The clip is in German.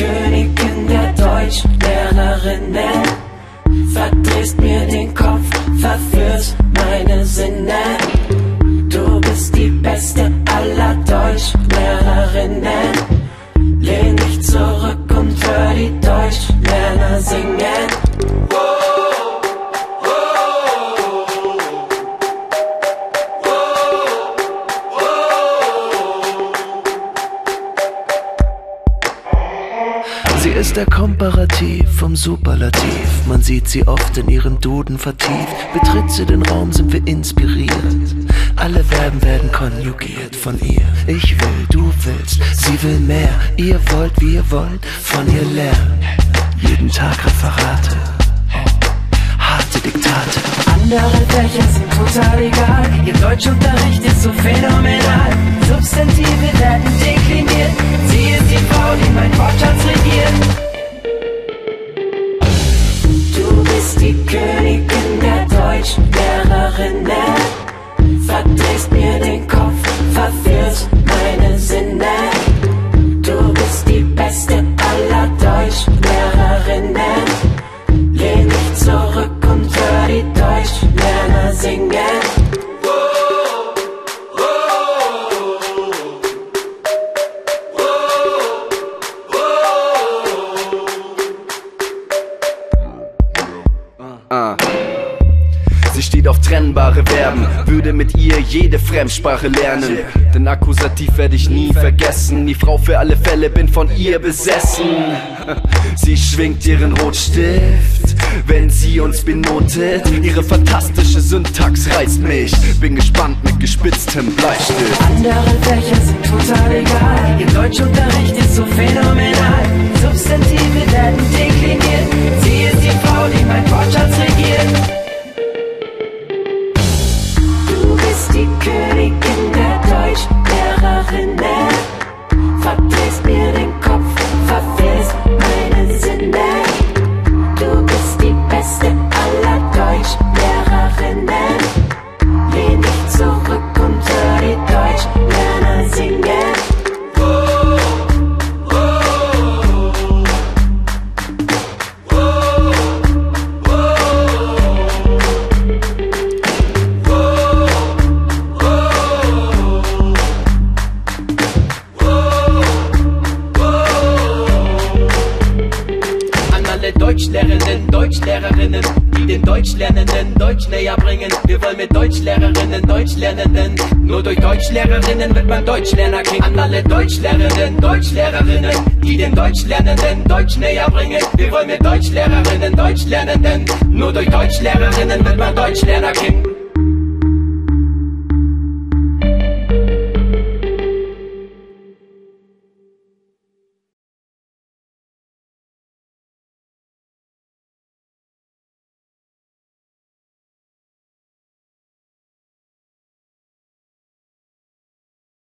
Königin der Deutschlehrerinnen. Verdrehst mir den Kopf, verführst meine Sinne. Du bist die beste aller Deutschlehrerinnen. Sie ist der Komparativ vom Superlativ. Man sieht sie oft in ihrem Duden vertieft. Betritt sie den Raum, sind wir inspiriert. Alle Verben werden konjugiert von ihr. Ich will, du willst, sie will mehr. Ihr wollt, wir wollen von ihr lernen. Jeden Tag Referate, harte Diktate. Andere Fächer sind total egal. Ihr Deutschunterricht ist so phänomenal. Substantive werden dekliniert. Sie ist die Frau, die mein Wortschatz regiert. Sie steht auf trennbare Verben, würde mit ihr jede Fremdsprache lernen. Den Akkusativ werde ich nie vergessen. Die Frau für alle Fälle bin von ihr besessen. Sie schwingt ihren Rotstift, wenn sie uns benotet. Ihre fantastische Syntax reizt mich. Bin gespannt mit gespitztem Bleistift. Andere Fächer sind total egal. Ihr Deutschunterricht ist so phänomenal. Deutschlehrerinnen, Deutschlehrerinnen, die den Deutschlernenden Deutsch näher bringen. Wir wollen mit Deutschlehrerinnen, Deutschlernenden. Nur durch Deutschlehrerinnen wird man Deutschlerner kriegen. An alle Deutschlehrerinnen, Deutschlehrerinnen, die den Deutschlernenden Deutsch näher bringen. Wir wollen mit Deutschlehrerinnen, Deutschlernenden. Nur durch Deutschlehrerinnen wird man Deutschlerner kriegen.